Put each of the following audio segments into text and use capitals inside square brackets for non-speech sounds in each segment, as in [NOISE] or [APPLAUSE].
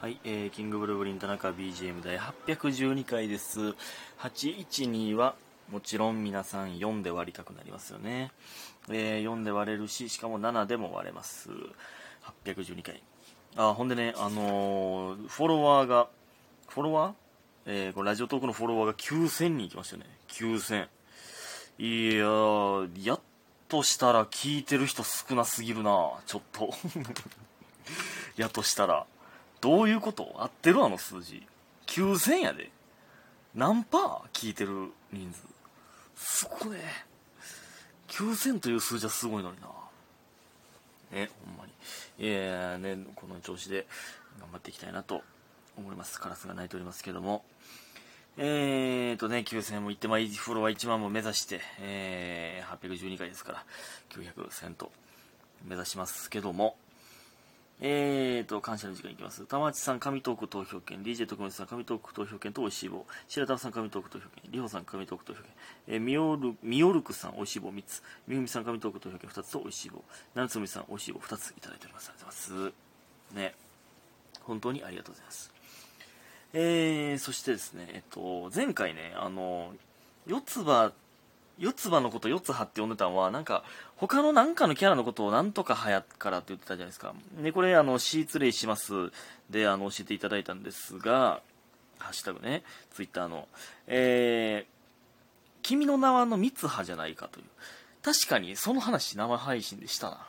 はい、えー、キングブルーブリン田中 BGM 第812回です。812は、もちろん皆さん4で割りたくなりますよね。えー、4で割れるし、しかも7でも割れます。812回。あ、ほんでね、あのーフォロワーが、フォロワー？えー、これラジオトークのフォロワーが9000人いきましたよね。9000。いやー、やっとしたら聞いてる人少なすぎるなちょっと。[LAUGHS] やっとしたら。どういうこと？合ってるあの数字。9000やで。何パー？聞いてる人数。すごいね。9000という数字はすごいのにな。ね、ほんまに。いやーね、この調子で頑張っていきたいなと思います。カラスが鳴いておりますけども。えーとね、9000も行って、まあ、フロワー1万も目指して、えー、812回ですから、900、1000と目指しますけども、えーと、感謝の時間いきます。玉内さん、神トーク投票権。DJ 徳光さん、神トーク投票権と美味しい棒。白玉さん、神トーク投票権。りほさん、神トーク投票権。えー、みおる、みおるくさん、美味しい棒3つ。みふみさん、神トーク投票権2つと美味しい棒。なるつみさん、美味しい棒2ついただいております。ありがとうございます。ね。本当にありがとうございます。えー、そしてですね、えっと、前回ね、あの、四つ葉、四つ葉のこと四つ葉って呼んでたのは、なんか、他のなんかのキャラのことをなんとかはやからって言ってたじゃないですか。で、これ、あの、シーツレイしますで、あの、教えていただいたんですが、ハッシュタグね、ツイッターの、えー、君の名はの三葉じゃないかという。確かに、その話生配信でしたな。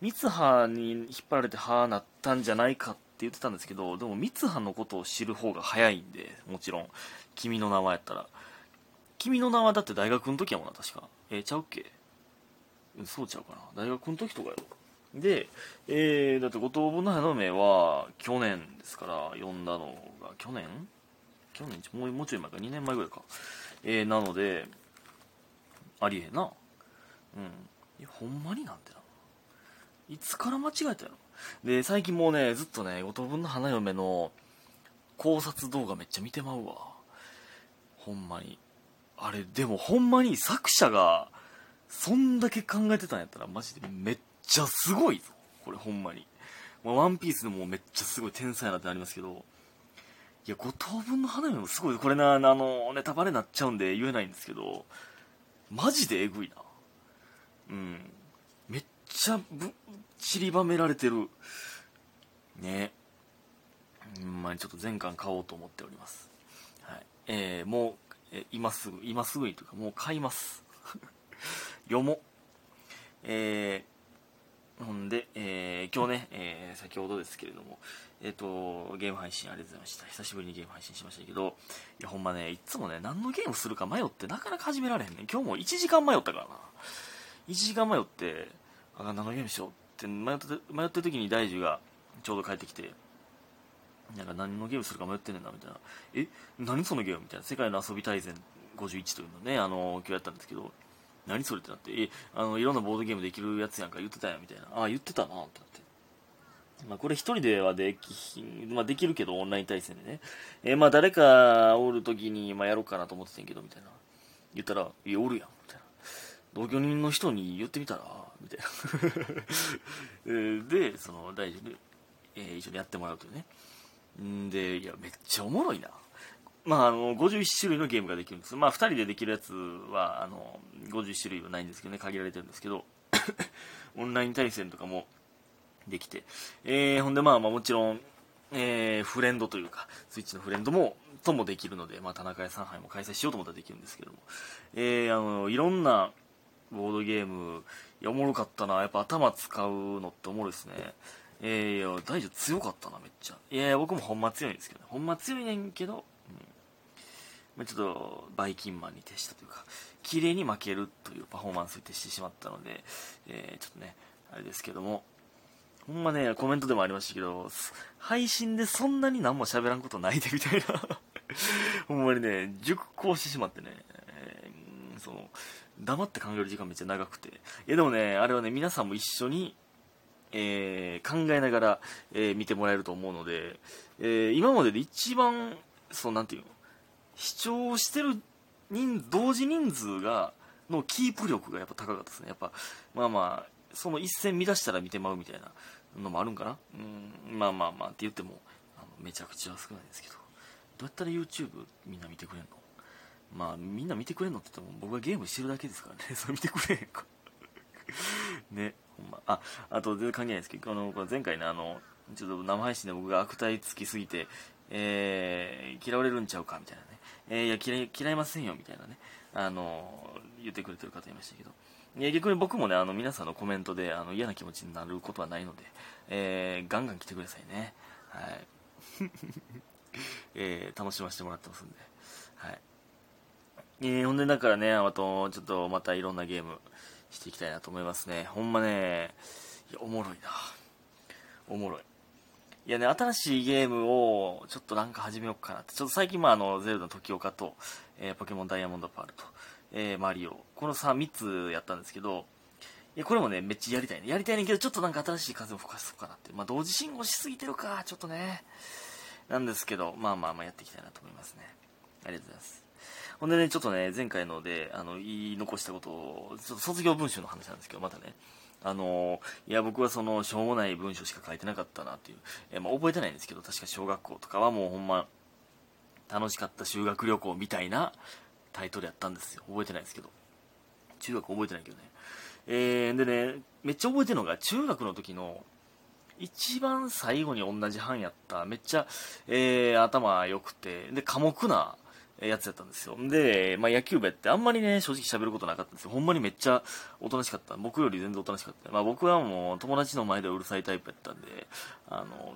三葉に引っ張られて葉なったんじゃないかって言ってたんですけど、でも三葉のことを知る方が早いんで、もちろん、君の名はやったら。君の名はだって大学の時やもんな、確か。えーちゃうっけ？そうちゃうかな。大学の時とかよ。で、えー、だって五等分の花嫁は去年ですから、読んだのが、去年？去年？もうもうちょい前か、2年前ぐらいか。えー、なので、ありえな。うん。いや、ほんまになんてな。いつから間違えたやろで、最近もうね、ずっとね、五等分の花嫁の考察動画めっちゃ見てまうわ。ほんまに。あれ、でもほんまに作者が、そんだけ考えてたんやったら、マジでめっちゃすごいぞ。これほんまに。まあ、ワンピースでもめっちゃすごい天才やなってなりますけど、いや、五等分の花嫁もすごい。これな、あの、ネタバレになっちゃうんで言えないんですけど、マジでえぐいな。うん。めっちゃぶ、散りばめられてる。ね。ほんまにちょっと全巻買おうと思っております。はい。えー、もう、え今すぐ、今すぐにというか、もう買います。[LAUGHS] 読も。えー、ほんで、えー今日ね、えー先ほどですけれども、えっ、と、ゲーム配信ありがとうございました。久しぶりにゲーム配信しましたけど、いや、ほんまね、いつもね、何のゲームするか迷ってなかなか始められへんねん。今日も1時間迷ったからな。1時間迷って、あ、何のゲームしようって迷ってて、迷ってる時に大樹がちょうど帰ってきて、なんか何のゲームするか迷ってんねんな、みたいな。え、何そのゲームみたいな。世界の遊び大全51というのね、あの、今日やったんですけど、何それってなって、え、あの、いろんなボードゲームできるやつやんか言ってたやん、みたいな。あ、言ってたな、ってなって。まあ、これ一人ではできひん、まあ、できるけど、オンライン対戦でね。えーまあ、誰かおる時に、まあ、やろうかなと思ってたんけど、みたいな。言ったら、いや、おるやん、みたいな。同居人の人に言ってみたら、みたいな。[LAUGHS] で、その、大事に、えー一緒にやってもらうというね。んで、いや、めっちゃおもろいな。まあ、あの、51種類のゲームができるんです。まあ、2人でできるやつは、あの、50種類はないんですけどね、限られてるんですけど、[COUGHS] オンライン対戦とかもできて、えー、ほんで、まあ、まあ、もちろん、えー、フレンドというか、スイッチのフレンドも、ともできるので、まあ、田中屋さん杯も開催しようと思ったらできるんですけども、えー、あの、いろんなボードゲーム、いや、おもろかったな。やっぱ頭使うのっておもろいですね。えー、いや、大丈夫強かったな、めっちゃ。いや、僕もほんま強いんですけどね。ほんま強いねんけど、うん。まあ、ちょっと、バイキンマンに徹したというか、綺麗に負けるというパフォーマンスに徹してしまったので、えー、ちょっとね、あれですけども、ほんまね、コメントでもありましたけど、配信でそんなに何も喋らんことないでみたいな。[LAUGHS] ほんまにね、熟考してしまってね、えーその、黙って考える時間めっちゃ長くて。いやでもね、あれはね、皆さんも一緒に、えー考えながら、えー見てもらえると思うので、えー今までで一番、そう、なんていうの、視聴してる人、同時人数が、のキープ力がやっぱ高かったですね。やっぱ、まあまあ、その一戦見出したら見てまうみたいなのもあるんかな。うん、まあまあまあって言っても、あのめちゃくちゃ少ないですけど。どうやったら YouTube みんな見てくれんの？まあみんな見てくれんのって言っても僕はゲームしてるだけですからね。[LAUGHS] それ見てくれへんか。[LAUGHS] ね。ほんま。ああと全然関係ないですけどあの前回ねあのちょっと生配信で僕が悪態つきすぎて、えー、嫌われるんちゃうかみたいなね、えー、いや嫌い嫌いませんよみたいなね。あの言ってくれてる方いましたけど。いや逆に僕もねあの皆さんのコメントであの嫌な気持ちになることはないので、えー、ガンガン来てくださいね。はい。[LAUGHS] えー、楽しませてもらってますんで。はい。えー、ほんでだからねあとちょっとまたいろんなゲームしていきたいなと思いますねほんまねいやおもろいなおもろいいやね、新しいゲームをちょっとなんか始めようかなって。ちょっと最近、まあ、あの、ゼルダの時岡と、えー、ポケモンダイヤモンドパールと、えー、マリオ。この3、3つやったんですけど、いや、これもね、めっちゃやりたいね。やりたいねんけど、ちょっとなんか新しい風を吹かそうかなって。まあ、同時進行しすぎてるか、ちょっとね。なんですけど、まあまあまあやっていきたいなと思いますね。ありがとうございます。ほんでね、ちょっとね、前回ので、あの、言い残したことを、ちょっと卒業文集の話なんですけど、またね、あのいや、僕はその、しょうもない文章しか書いてなかったなっていう、え、まあ、覚えてないんですけど、確か小学校とかはもうほんま、楽しかった修学旅行みたいなタイトルやったんですよ。覚えてないですけど。中学覚えてないけどね。えー、でね、めっちゃ覚えてるのが、中学の時の、一番最後に同じ班やった、めっちゃ、えー、頭良くて、で、寡黙な、やつやったんですよ。で、まあ、野球部やってあんまりね、正直喋ることなかったんですよ。ほんまにめっちゃおとなしかった。僕より全然おとなしかった。まあ、僕はもう友達の前でうるさいタイプやったんで、あの、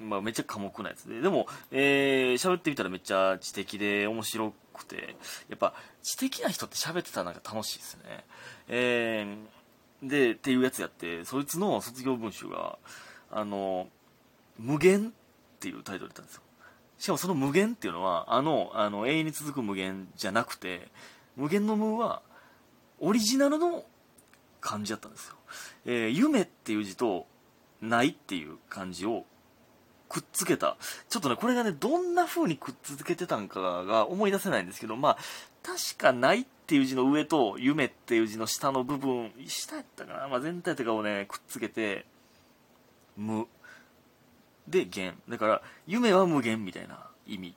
まあ、めっちゃ寡黙なやつで。でも、えー、喋ってみたらめっちゃ知的で面白くて、やっぱ知的な人って喋ってたらなんか楽しいですね。えー、で、っていうやつやって、そいつの卒業文集が、あの、無限っていうタイトルだったんですよ。しかもその無限っていうのは、あの、あの、永遠に続く無限じゃなくて、無限の無は、オリジナルの漢字だったんですよ。えー、夢っていう字と、ないっていう漢字をくっつけた。ちょっとね、これがね、どんな風にくっつけてたんかが思い出せないんですけど、まあ、確かないっていう字の上と、夢っていう字の下の部分、下やったかな、まあ、全体とかをね、くっつけて、無。で限だから夢は無限みたいな意味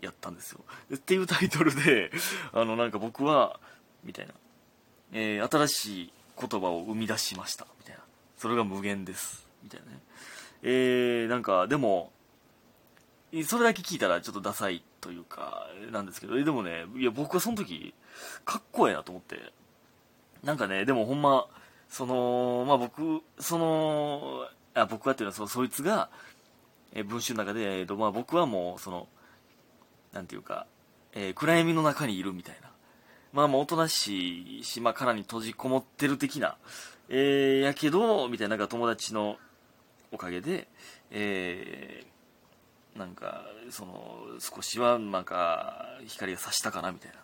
やったんですよ。っていうタイトルで [LAUGHS] あのなんか僕はみたいな、えー、新しい言葉を生み出しました。みたいな。それが無限です。みたいなね。えー、なんかでもそれだけ聞いたらちょっとダサいというかなんですけど。でもねいや僕はその時かっこええなと思って。なんかねでもほんまそのまあ僕そのあ僕はっていうのはそそいつがえ文集の中で、えーとまあ、僕はもうそのなんていうか、えー、暗闇の中にいるみたいな。まあまあおとなしい島からに閉じこもってる的な、えー、やけどみたいななんか友達のおかげで、えー、なんかその少しはなんか光が差したかなみたいな、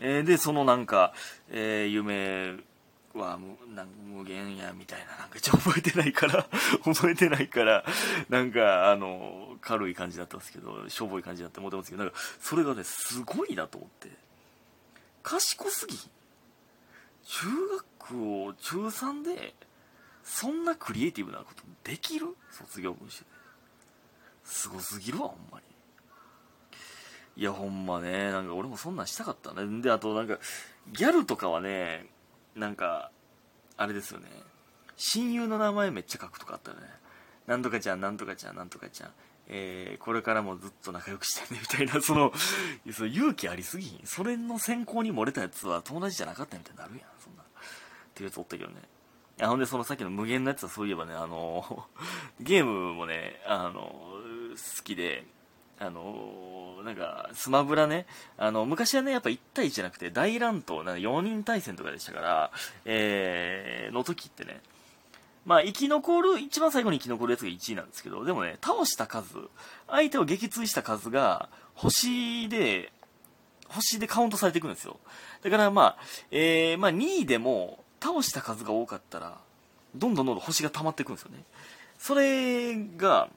えー、でそのなんか、えー、夢は無なん無限やみたいな、なんかちょ覚えてないから [LAUGHS] 覚えてないから、なんかあの、軽い感じだったんですけど、しょぼい感じだって思ってますけど、なんかそれがね、すごいなと思って。賢すぎ中学を中3で、そんなクリエイティブなことできる？卒業文集で。すごすぎるわ、ほんまに。いや、ほんまね、なんか俺もそんなんしたかったね。で、あとなんか、ギャルとかはね、なんか、あれですよね。親友の名前めっちゃ書くとかあったよね。なんとかちゃん、なんとかちゃん、なんとかちゃん。えー、これからもずっと仲良くしてね、みたいな、その、その勇気ありすぎひん。それの選考に漏れたやつは友達じゃなかったみたいになるやん、そんな。っていうやつおったけどね。いや、ほんで、そのさっきの無限のやつはそういえばね、あの、ゲームもね、あの、好きで、あのなんか、スマブラね、あの、昔はね、やっぱ1対1じゃなくて、大乱闘、なんか4人対戦とかでしたから、えー、の時ってね、まあ、生き残る、一番最後に生き残るやつが1位なんですけど、でもね、倒した数、相手を撃墜した数が、星で、星でカウントされていくんですよ。だからまあ、えー、まあ2位でも、倒した数が多かったら、どんどんどんどん星が溜まっていくんですよね。それが、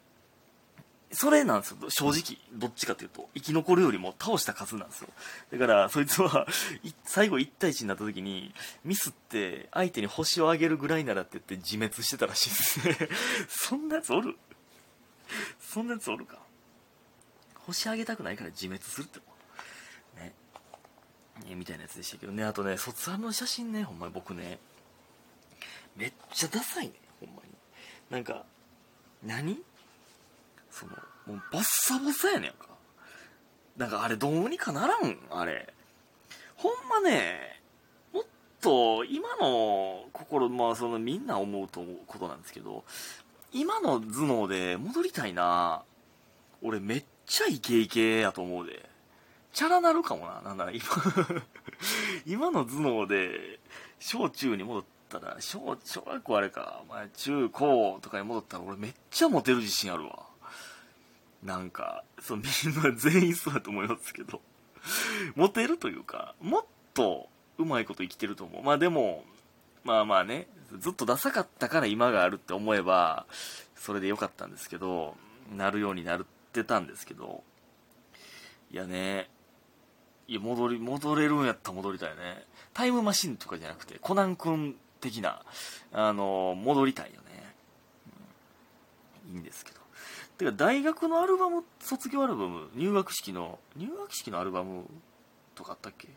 それなんですよ、正直。どっちかというと。生き残るよりも倒した数なんですよ。だから、そいつは、最後1対1になった時に、ミスって相手に星をあげるぐらいならって言って自滅してたらしいですね。[LAUGHS] そんなやつおる？そんなやつおるか？星あげたくないから自滅するってねねみたいなやつでしたけどねあとね卒アルの写真ねほんまに僕ねめっちゃダサいねほんまになんか何？そのもうボッサボサやねんか。なんかあれどうにかならんあれ。ほんまねもっと今の心まあそのみんな思うと思うことなんですけど今の頭脳で戻りたいな。俺めっちゃイケイケやと思うで。チャラなるかもな。なんなら今。[LAUGHS] 今の頭脳で小中に戻ったら小小学校あれか、まあ、中高とかに戻ったら俺めっちゃモテる自信あるわ。なんかそうみんな全員そうだと思いますけど。モテるというかもっとうまいこと生きてると思う。まあでもまあまあねずっとダサかったから今があるって思えばそれでよかったんですけどなるようになってたんですけど。いやねいや戻り戻れるんやったら戻りたいよね。タイムマシンとかじゃなくてコナン君的なあの戻りたいよね、うん、いいんですけど。てか大学のアルバム卒業アルバム入学式の入学式のアルバムとかあったっけ？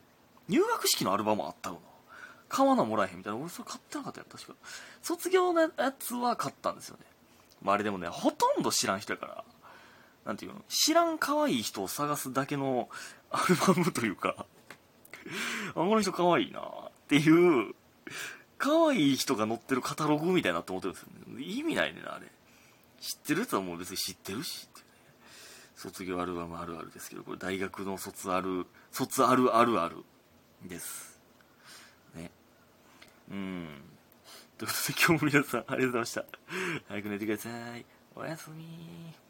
入学式のアルバムあったよな。買わなもらえへんみたいな。俺それ買ってなかったよ確か。卒業のやつは買ったんですよね、まあ、あれでもねほとんど知らん人やからなんていうの？知らん可愛い人を探すだけのアルバムというか [LAUGHS] あこの人可愛いなっていう可愛い人が載ってるカタログみたいなって思ってるんですよね。意味ないねなあれ。知ってるとはもう別に知ってるし。ってね卒業アルバムあるあるですけどこれ大学の卒ある卒あるあるあるです。ね。うん。ということで今日も皆さんありがとうございました。早く寝てください。おやすみ。